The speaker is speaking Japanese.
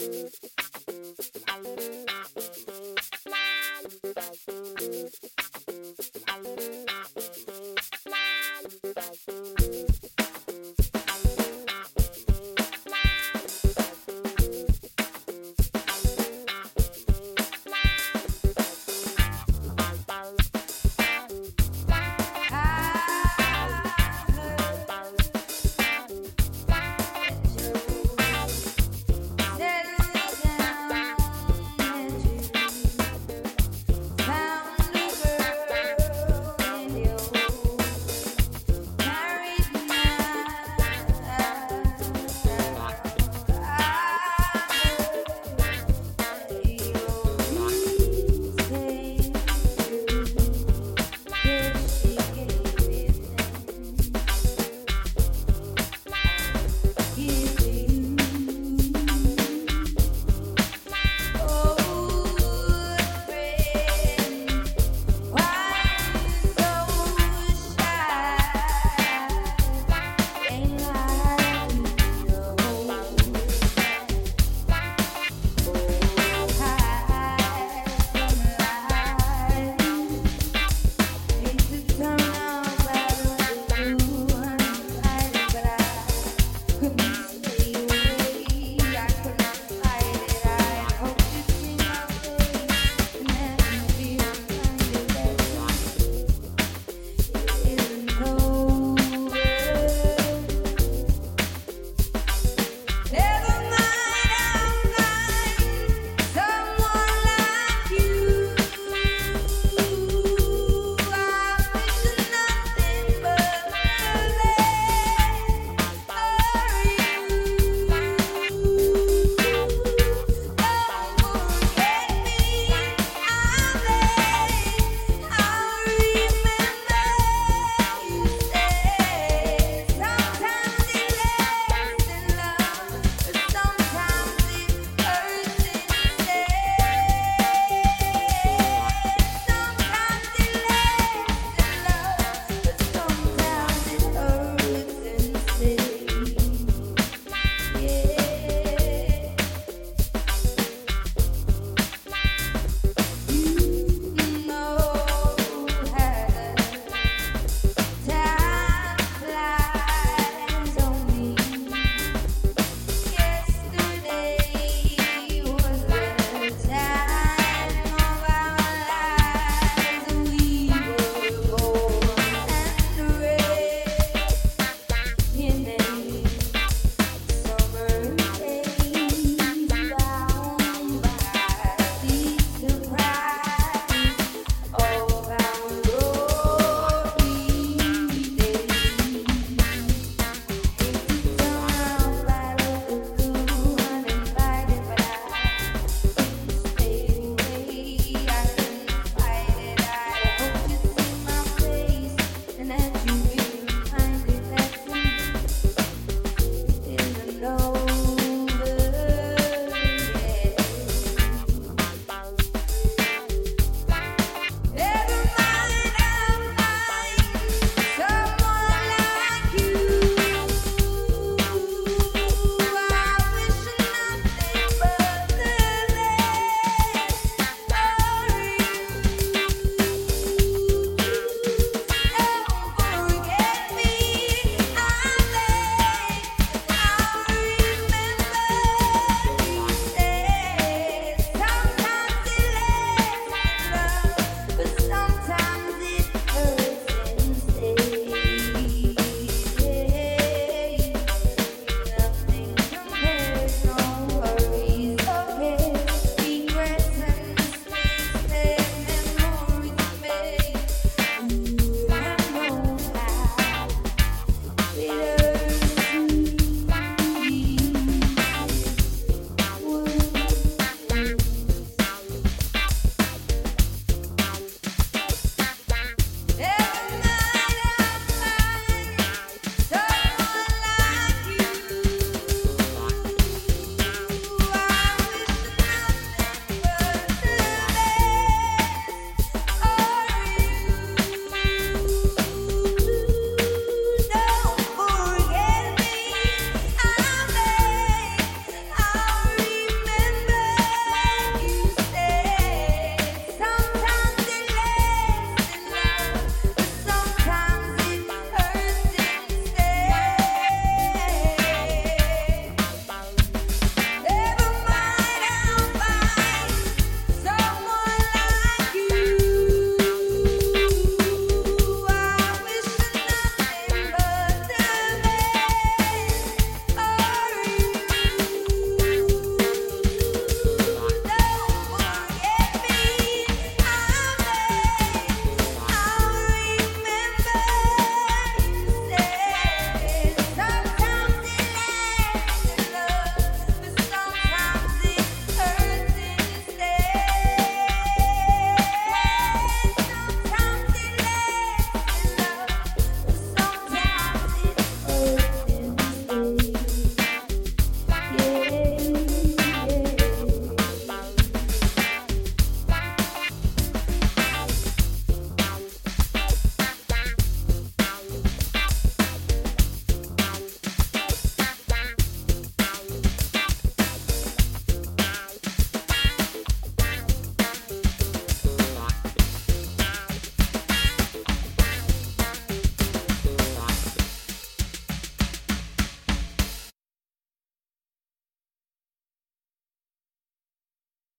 あっ。